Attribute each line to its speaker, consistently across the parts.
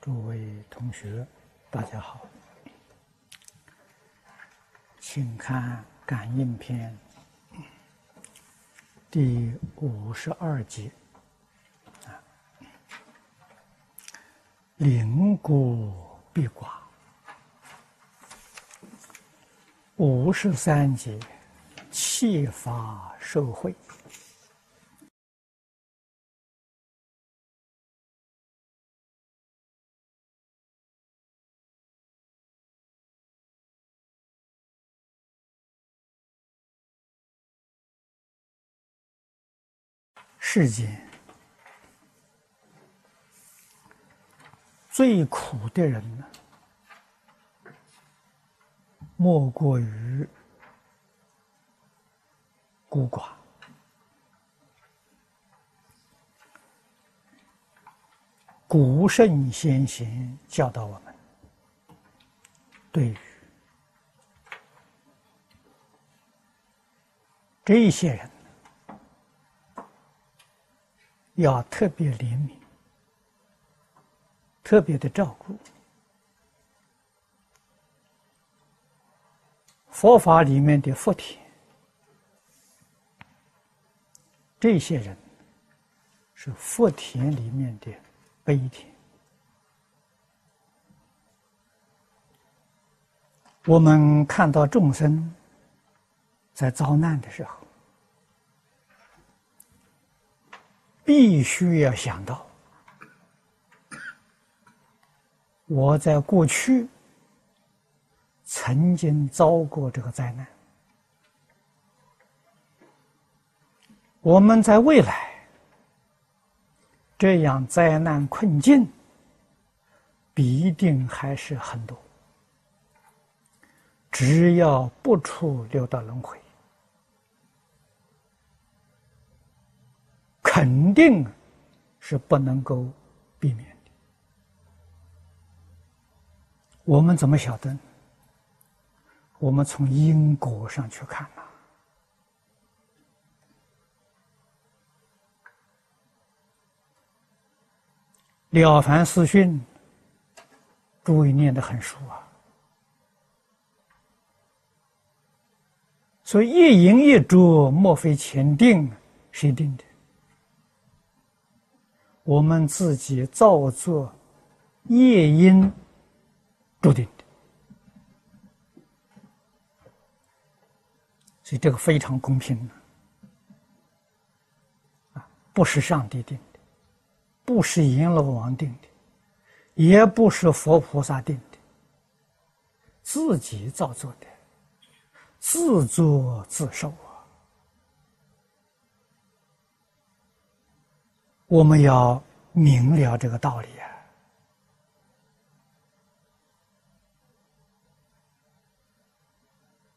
Speaker 1: 诸位同学，大家好，请看《感应篇》第五十二节啊，灵孤必寡。五十三节，气法受贿。世间最苦的人呢，莫过于孤寡。古圣先贤教导我们，对于这些人。要特别怜悯，特别的照顾。佛法里面的福田，这些人是福田里面的悲田。我们看到众生在遭难的时候。必须要想到，我在过去曾经遭过这个灾难，我们在未来这样灾难困境必定还是很多，只要不出六道轮回。肯定是不能够避免的。我们怎么晓得？我们从因果上去看呐。《了凡四训》，诸位念得很熟啊。所以一因一着，莫非前定，谁定的？我们自己造作业因注定。的，所以这个非常公平啊，不是上帝定的，不是阎罗王定的，也不是佛菩萨定的，自己造作的，自作自受啊。我们要明了这个道理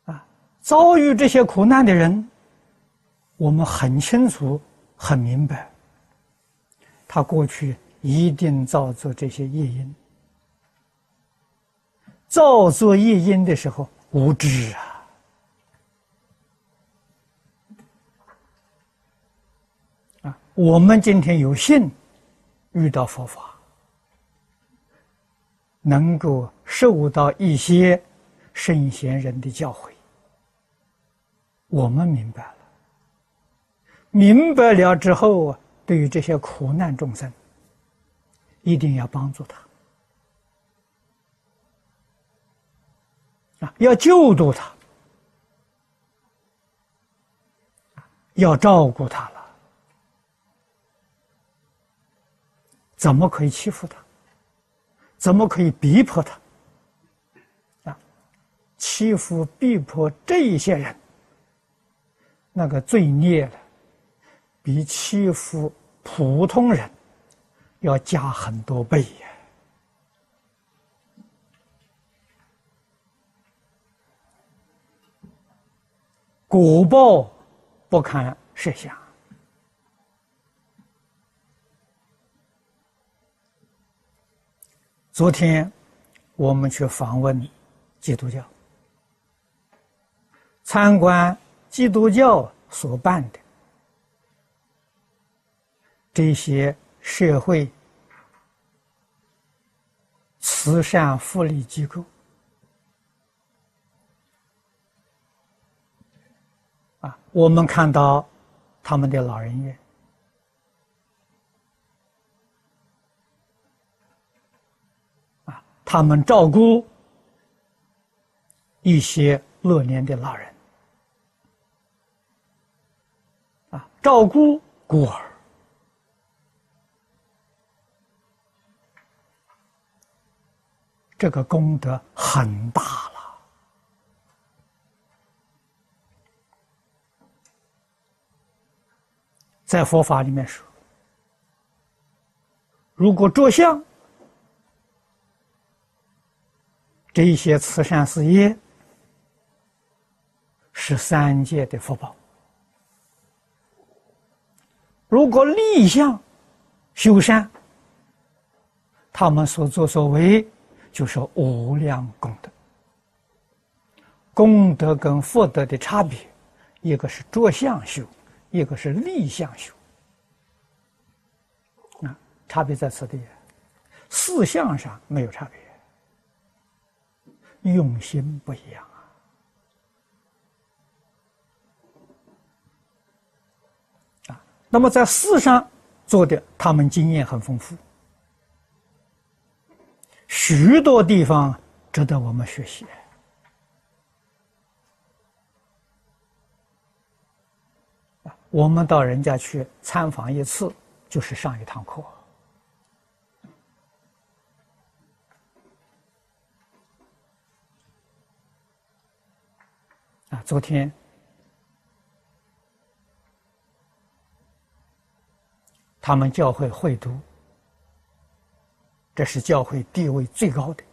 Speaker 1: 啊！啊，遭遇这些苦难的人，我们很清楚、很明白，他过去一定造作这些业因，造作业因的时候无知啊。我们今天有幸遇到佛法，能够受到一些圣贤人的教诲，我们明白了。明白了之后，对于这些苦难众生，一定要帮助他啊，要救度他，要照顾他了。怎么可以欺负他？怎么可以逼迫他？啊，欺负、逼迫这一些人，那个罪孽呢，比欺负普通人要加很多倍呀！果报不堪设想。昨天我们去访问基督教，参观基督教所办的这些社会慈善福利机构。啊，我们看到他们的老人院。他们照顾一些乐年的老人啊，照顾孤儿。这个功德很大了，在佛法里面说，如果着相，这些慈善事业是三界的福报；如果立相修善，他们所作所为。就是无量功德，功德跟福德的差别，一个是着相修，一个是立相修。啊，差别在此地，四相上没有差别，用心不一样啊。啊，那么在事上做的，他们经验很丰富。许多地方值得我们学习。我们到人家去参访一次，就是上一堂课。啊，昨天他们教会会读。这是教会地位最高的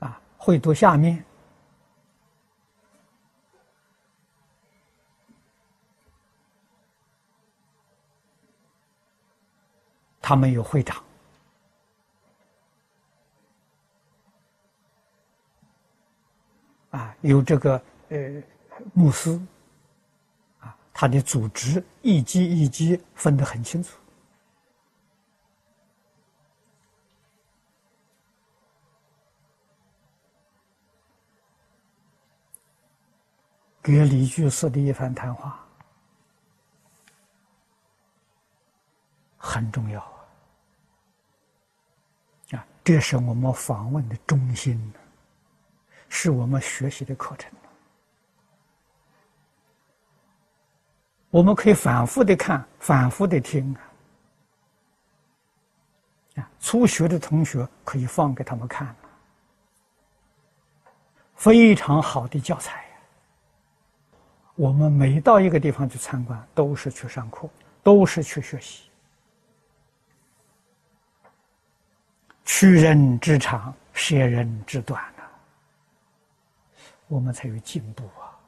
Speaker 1: 啊！会读下面，他们有会长啊，有这个呃牧师啊，他的组织一级一级分得很清楚。给李居士的一番谈话很重要啊！啊，这是我们访问的中心，是我们学习的课程。我们可以反复的看，反复的听啊！初学的同学可以放给他们看非常好的教材。我们每到一个地方去参观，都是去上课，都是去学习。取人之长，舍人之短，我们才有进步啊！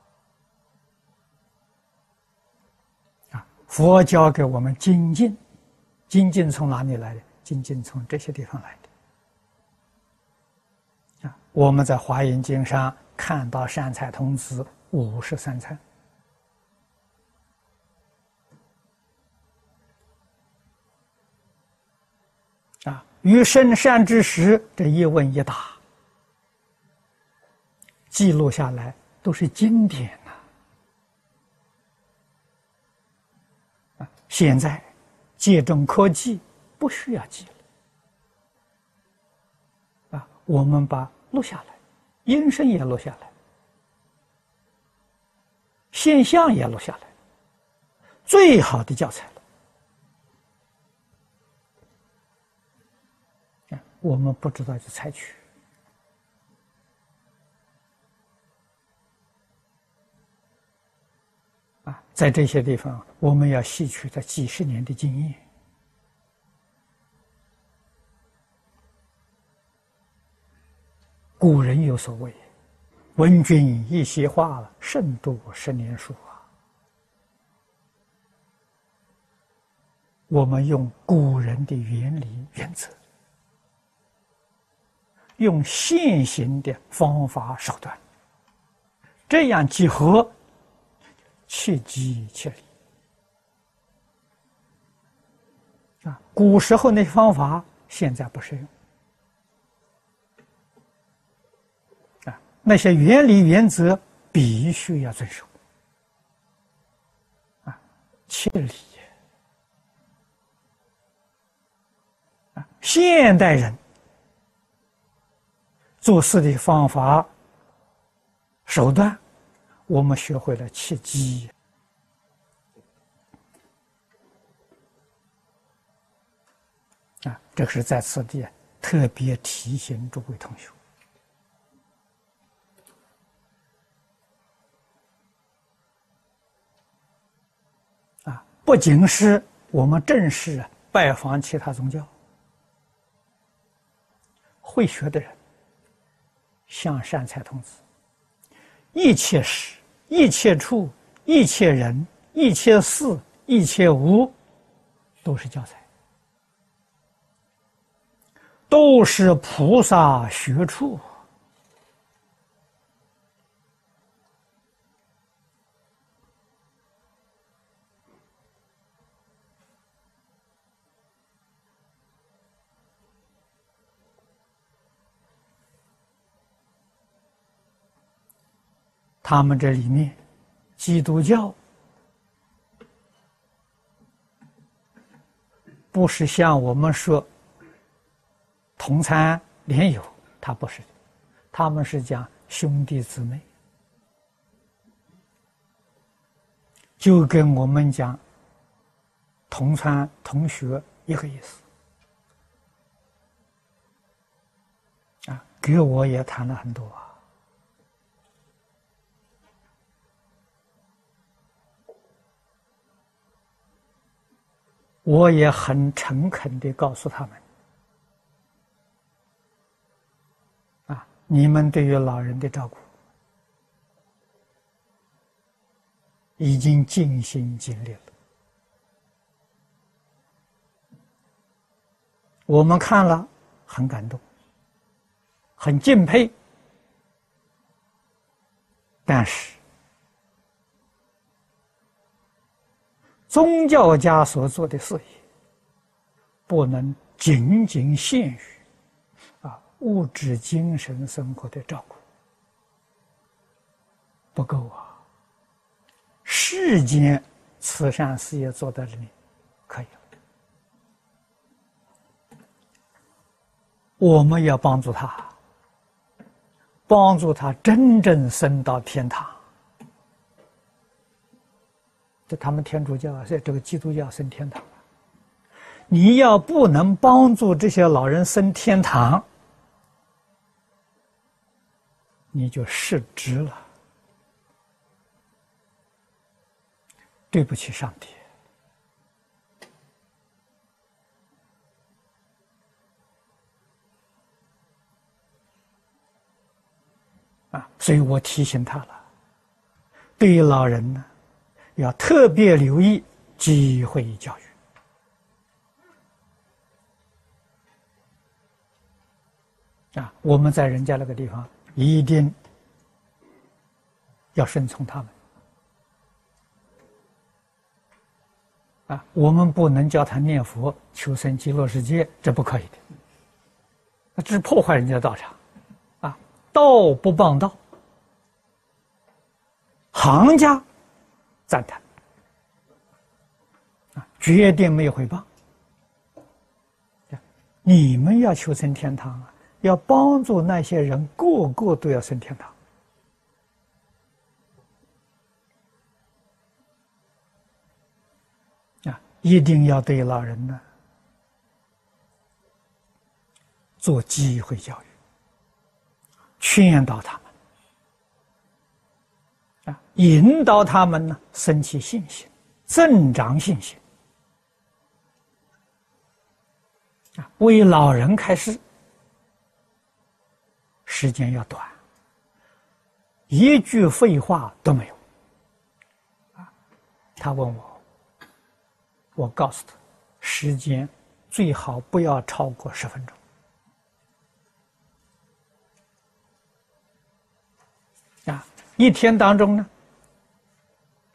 Speaker 1: 啊，佛教给我们精进，精进从哪里来的？精进从这些地方来的。啊，我们在华严经上看到善财童子五十三参。啊，与圣善之时，这一问一答，记录下来都是经典呐。啊，现在借重科技，不需要记了。啊，我们把录下来，音声也录下来，现象也录下来，最好的教材了。我们不知道就采取在这些地方，我们要吸取他几十年的经验。古人有所谓：“闻君一席话，胜读十年书。”啊，我们用古人的原理原则。用现行的方法手段，这样结合，切机切理啊！古时候那些方法现在不适用。啊，那些原理原则必须要遵守。啊，切理。啊，现代人做事的方法手段，我们学会了切机。啊，这个是在此地特别提醒诸位同学。啊，不仅是我们正式拜访其他宗教，会学的人，像善财童子，一切时、一切处、一切人、一切事、一切无，都是教材。都是菩萨学处，他们这里面，基督教不是像我们说。同参连友，他不是，他们是讲兄弟姊妹，就跟我们讲同参同学一个意思。啊，给我也谈了很多啊，我也很诚恳的告诉他们。啊你们对于老人的照顾已经尽心尽力了，我们看了很感动，很敬佩。但是，宗教家所做的事业不能仅仅限于啊。物质、精神生活的照顾不够啊！世间慈善事业做到这里可以了，我们要帮助他，帮助他真正升到天堂。这他们天主教啊，在这个基督教升天堂了你要不能帮助这些老人升天堂。你就失职了，对不起上帝啊！所以我提醒他了，对于老人呢，要特别留意机会教育啊！我们在人家那个地方。一定要顺从他们啊！我们不能叫他念佛求生极乐世界，这不可以的。那这是破坏人家道场啊！道不帮道，行家赞叹啊，决定没有回报。你们要求生天堂啊！要帮助那些人，个个都要升天堂啊！一定要对老人呢做机会教育，劝导他啊，引导他们呢升起信心，增长信心啊，为老人开示。时间要短，一句废话都没有。啊，他问我，我告诉他，时间最好不要超过十分钟。啊，一天当中呢，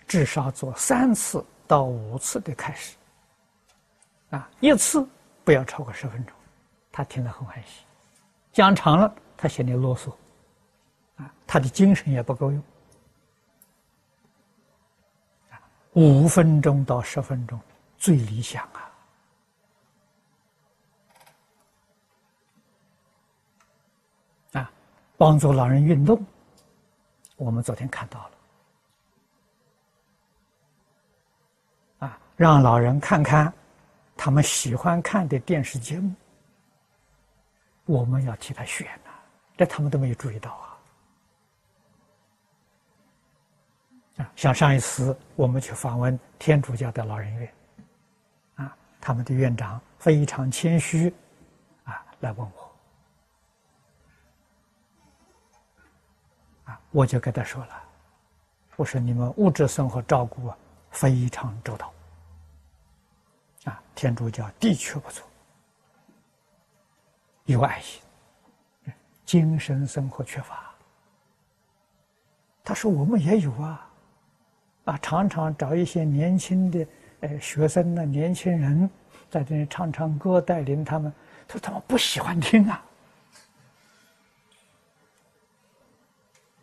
Speaker 1: 至少做三次到五次的开始。啊，一次不要超过十分钟，他听了很欢喜；讲长了，他嫌你啰嗦，啊，他的精神也不够用。五分钟到十分钟最理想啊！啊，帮助老人运动，我们昨天看到了。啊，让老人看看他们喜欢看的电视节目，我们要替他选呐，这他们都没有注意到啊。啊，像上一次我们去访问天主教的老人院，啊，他们的院长非常谦虚，啊，来问我，我就跟他说了，我说你们物质生活照顾啊非常周到，啊，天主教的确不错，有爱心，精神生活缺乏，他说我们也有啊。啊，常常找一些年轻的呃学生呢，年轻人在这里唱唱歌，带领他们。他说他们不喜欢听啊。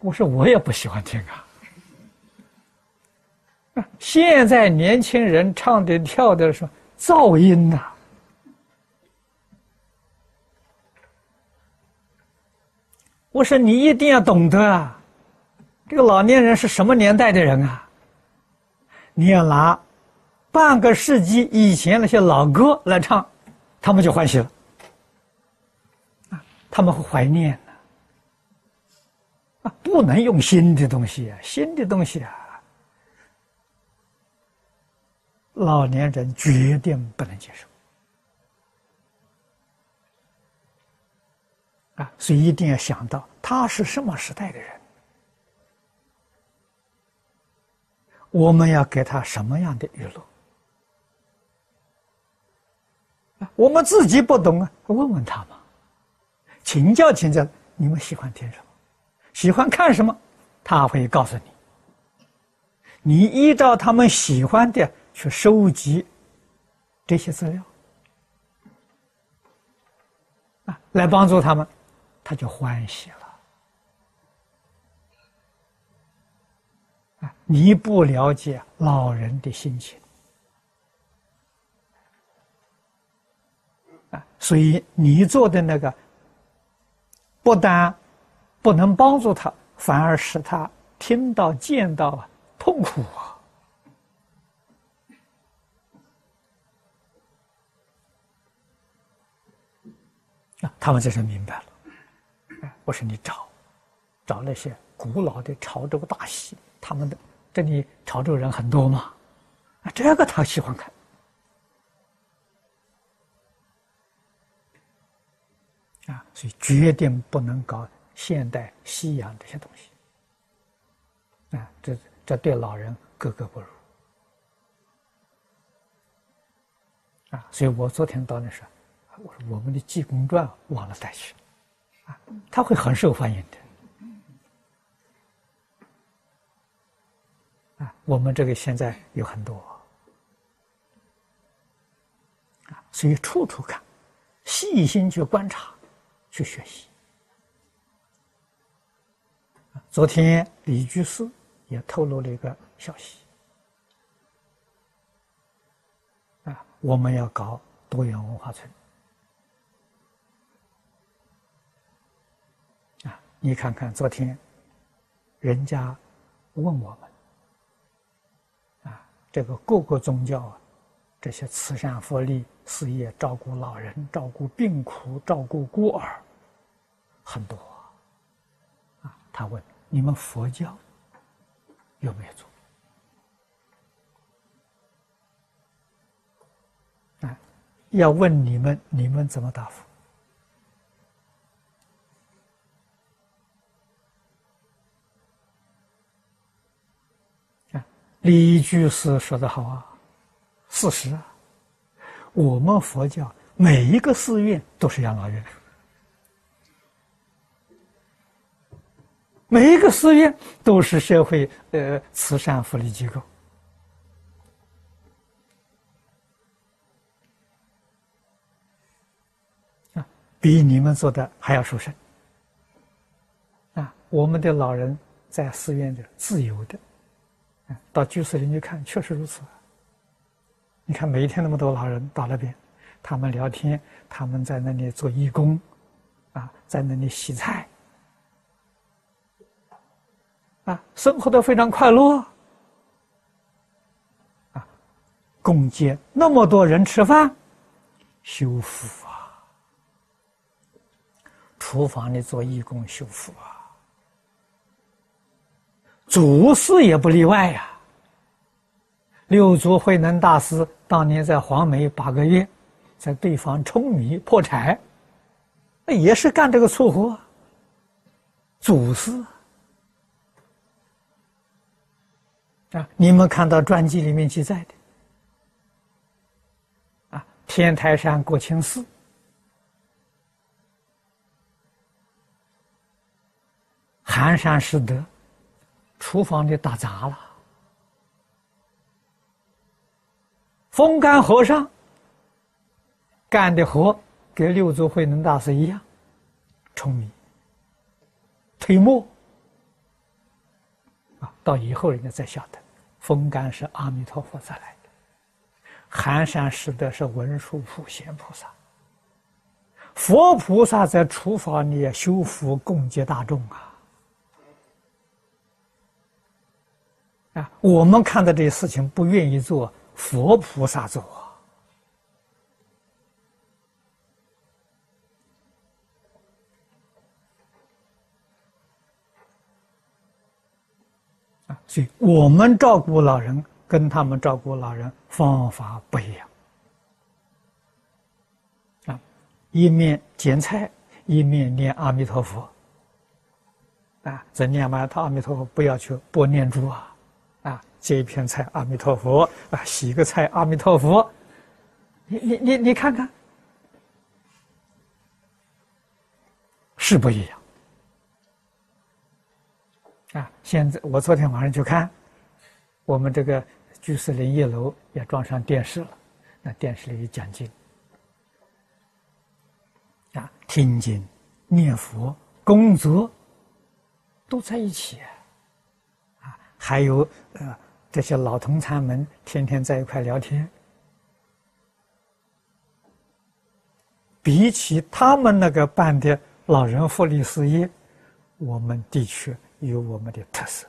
Speaker 1: 我说我也不喜欢听啊。现在年轻人唱的跳的说噪音呐。我说你一定要懂得啊，这个老年人是什么年代的人啊？你要拿半个世纪以前那些老歌来唱，他们就欢喜了，啊，他们会怀念，啊，不能用新的东西啊，新的东西啊，老年人决定不能接受，啊，所以一定要想到他是什么时代的人。我们要给他什么样的娱乐？我们自己不懂啊，问问他嘛，请教请教，你们喜欢听什么？喜欢看什么？他会告诉你。你依照他们喜欢的去收集这些资料啊，来帮助他们，他就欢喜了。你不了解老人的心情啊，所以你做的那个不但不能帮助他，反而使他听到、见到痛苦啊。啊，他们这是明白了。我说你找找那些古老的潮州大戏。他们的这里潮州人很多嘛，啊，这个他喜欢看，啊，所以决定不能搞现代西洋这些东西，啊，这这对老人格格不入，啊，所以我昨天到那时，我说我们的《济公传》忘了带去，啊，他会很受欢迎的。啊我们这个现在有很多啊，所以处处看，细心去观察，去学习。昨天李居士也透露了一个消息啊，我们要搞多元文化村啊，你看看昨天人家问我们。啊这个各个宗教啊，这些慈善福利事业，照顾老人、照顾病苦、照顾孤儿，很多啊。他问你们佛教有没有做？啊，要问你们，你们怎么答复？啊李居士说的好啊，事实啊，我们佛教每一个寺院都是养老院，每一个寺院都是社会呃慈善福利机构比你们做的还要殊胜。啊，我们的老人在寺院的自由的，到居士林去看，确实如此。你看，每一天那么多老人到那边，他们聊天，他们在那里做义工，啊，在那里洗菜，啊，生活的非常快乐，啊，共接那么多人吃饭，修福啊，厨房里做义工修福啊，祖师也不例外呀。六祖慧能大师当年在黄梅八个月，在对方舂米破柴，那也是干这个粗活。祖师啊，你们看到传记里面记载的啊，天台山国清寺，寒山师德，厨房里打杂了。风干和尚干的活，跟六祖慧能大师一样，聪明、推磨啊。到以后人家才晓得，风干是阿弥陀佛再来的，寒山拾得是文殊普贤菩萨，佛菩萨在厨房里修福供给大众啊。啊，我们看到这些事情不愿意做。佛菩萨做所以我们照顾老人跟他们照顾老人方法不一样啊，一面捡菜，一面念阿弥陀佛啊，在念完他阿弥陀佛，不要去拨念珠啊。接一片菜，阿弥陀佛啊！洗个菜，阿弥陀佛。你你你你看看，是不一样啊！现在我昨天晚上去看，我们这个居士林一楼也装上电视了，那电视里有讲经啊，听经、念佛、工作都在一起啊，还有呃。这些老同参们天天在一块聊天，比起他们那个办的老人福利事业，我们的确有我们的特色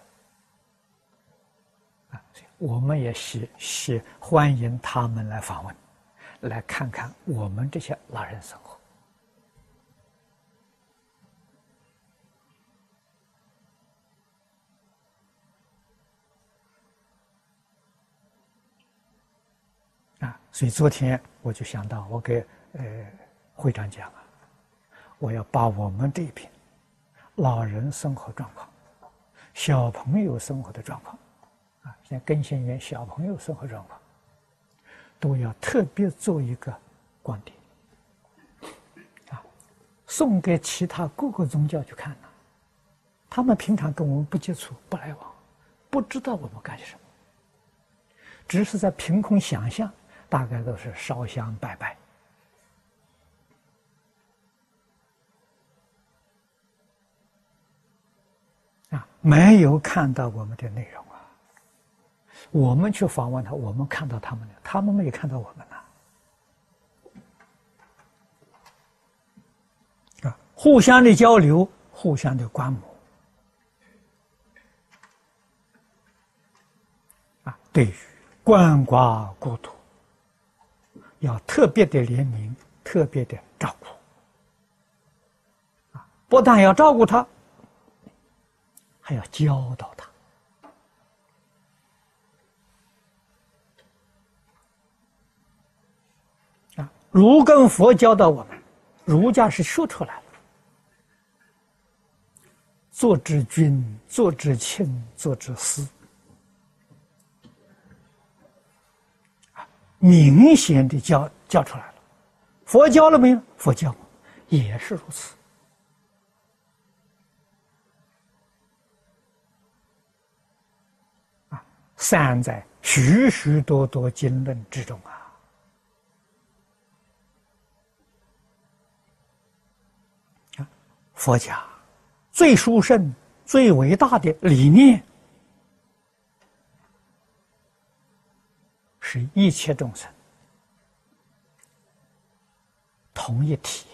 Speaker 1: 啊！我们也喜喜欢迎他们来访问，来看看我们这些老人生活。啊所以昨天我就想到，我给呃会长讲啊，我要把我们这边老人生活状况、小朋友生活的状况啊，像更新园小朋友生活状况，都要特别做一个观点啊，送给其他各个宗教去看呢。他们平常跟我们不接触、不来往，不知道我们干些什么，只是在凭空想象。大概都是烧香拜拜啊，没有看到我们的内容啊。我们去访问他，我们看到他们了，他们没有看到我们呢。啊，互相的交流，互相的观摩啊，对于鳏寡孤独。要特别的怜悯，特别的照顾，啊，不但要照顾他，还要教导他，啊，儒跟佛教导我们，儒家是说出来了，做之君，做之亲，做之师。明显的教教出来了，佛教了没有？佛教也是如此散在许许多多经论之中啊佛家最殊胜、最伟大的理念，是一切众生同一体。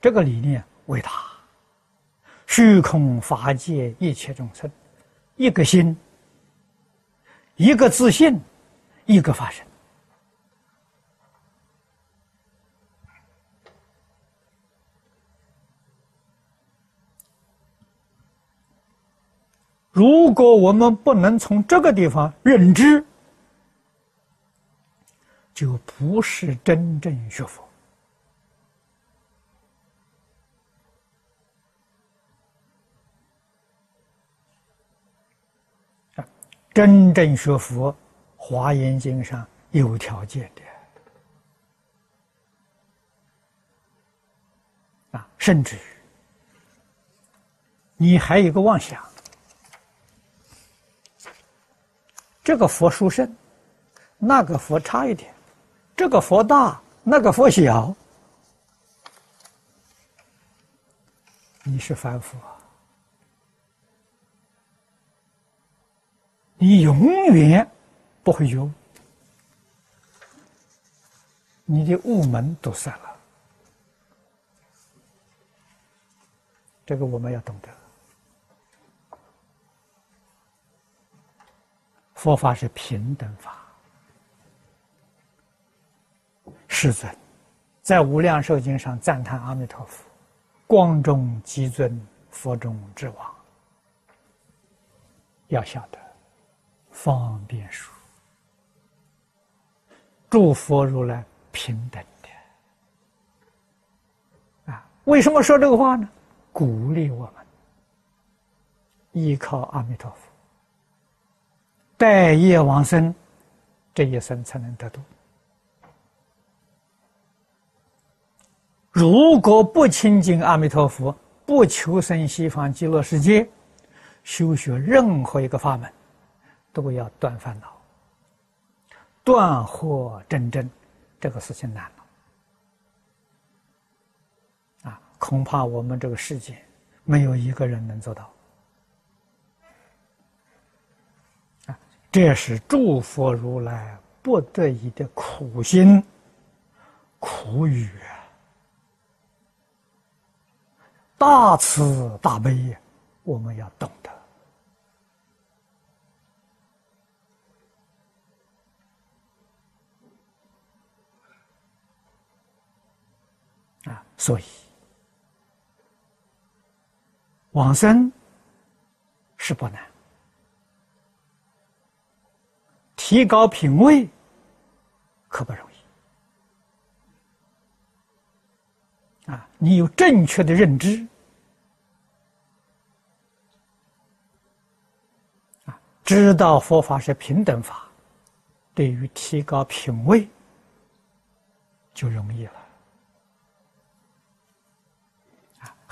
Speaker 1: 这个理念伟大，虚空法界一切众生，一个心，一个自信，一个发生。如果我们不能从这个地方认知，就不是真正学佛。真正学佛，《华严经》上有条件的啊，甚至于你还有个妄想。这个佛殊胜，那个佛差一点；这个佛大，那个佛小。你是凡夫啊，你永远不会有，你的雾门都散了。这个我们要懂得。佛法是平等法，世尊在《无量寿经》上赞叹阿弥陀佛：“光中极尊，佛中之王。”要晓得，方便说，诸佛如来平等的啊！为什么说这个话呢？鼓励我们依靠阿弥陀佛。待业往生，这一生才能得度。如果不亲近阿弥陀佛，不求生西方极乐世界，修学任何一个法门，都要断烦恼、断惑真真，这个事情难了。啊，恐怕我们这个世界没有一个人能做到啊。这是诸佛如来不得已的苦心苦语，大慈大悲，我们要懂得啊！所以往生是不难。提高品位可不容易啊！你有正确的认知啊，知道佛法是平等法，对于提高品位就容易了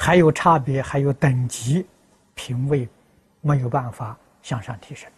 Speaker 1: 还有差别，还有等级，品位没有办法向上提升。